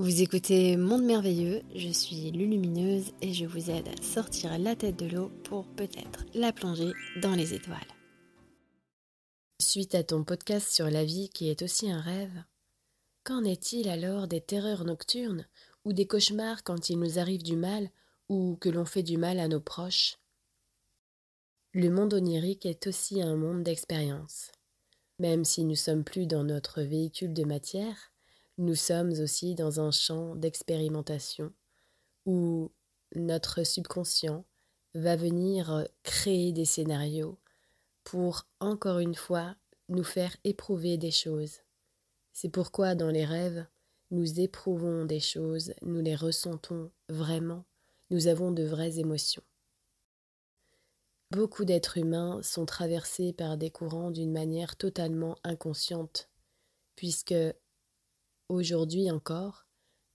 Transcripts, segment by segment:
Vous écoutez Monde Merveilleux, je suis Lulumineuse et je vous aide à sortir la tête de l'eau pour peut-être la plonger dans les étoiles. Suite à ton podcast sur la vie qui est aussi un rêve, qu'en est-il alors des terreurs nocturnes ou des cauchemars quand il nous arrive du mal ou que l'on fait du mal à nos proches? Le monde onirique est aussi un monde d'expérience. Même si nous sommes plus dans notre véhicule de matière, nous sommes aussi dans un champ d'expérimentation où notre subconscient va venir créer des scénarios pour, encore une fois, nous faire éprouver des choses. C'est pourquoi dans les rêves, nous éprouvons des choses, nous les ressentons vraiment, nous avons de vraies émotions. Beaucoup d'êtres humains sont traversés par des courants d'une manière totalement inconsciente, puisque Aujourd'hui encore,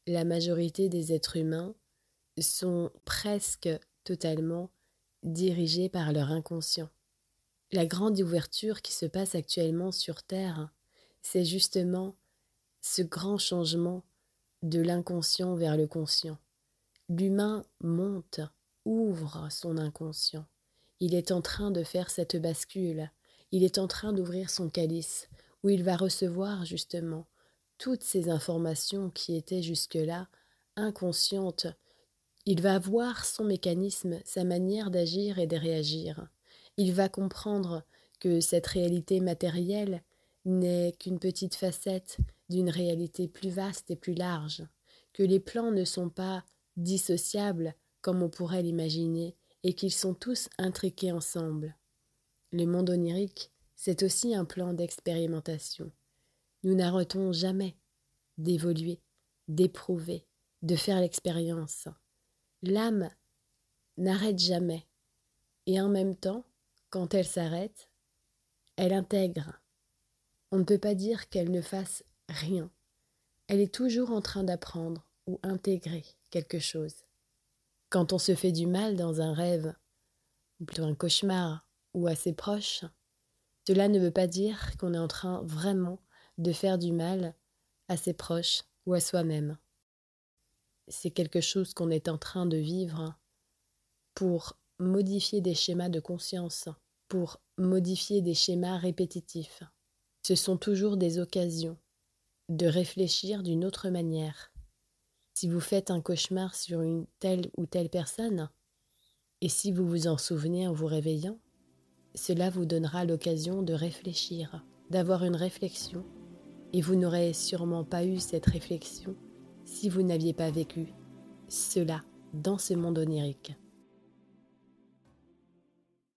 la majorité des êtres humains sont presque totalement dirigés par leur inconscient. La grande ouverture qui se passe actuellement sur Terre, c'est justement ce grand changement de l'inconscient vers le conscient. L'humain monte, ouvre son inconscient. Il est en train de faire cette bascule. Il est en train d'ouvrir son calice, où il va recevoir justement toutes ces informations qui étaient jusque-là inconscientes. Il va voir son mécanisme, sa manière d'agir et de réagir. Il va comprendre que cette réalité matérielle n'est qu'une petite facette d'une réalité plus vaste et plus large, que les plans ne sont pas dissociables comme on pourrait l'imaginer, et qu'ils sont tous intriqués ensemble. Le monde onirique, c'est aussi un plan d'expérimentation. Nous n'arrêtons jamais d'évoluer, d'éprouver, de faire l'expérience. L'âme n'arrête jamais. Et en même temps, quand elle s'arrête, elle intègre. On ne peut pas dire qu'elle ne fasse rien. Elle est toujours en train d'apprendre ou intégrer quelque chose. Quand on se fait du mal dans un rêve, ou plutôt un cauchemar, ou à ses proches, cela ne veut pas dire qu'on est en train vraiment de faire du mal à ses proches ou à soi-même. C'est quelque chose qu'on est en train de vivre pour modifier des schémas de conscience, pour modifier des schémas répétitifs. Ce sont toujours des occasions de réfléchir d'une autre manière. Si vous faites un cauchemar sur une telle ou telle personne, et si vous vous en souvenez en vous réveillant, cela vous donnera l'occasion de réfléchir, d'avoir une réflexion et vous n'aurez sûrement pas eu cette réflexion si vous n'aviez pas vécu cela dans ce monde onirique.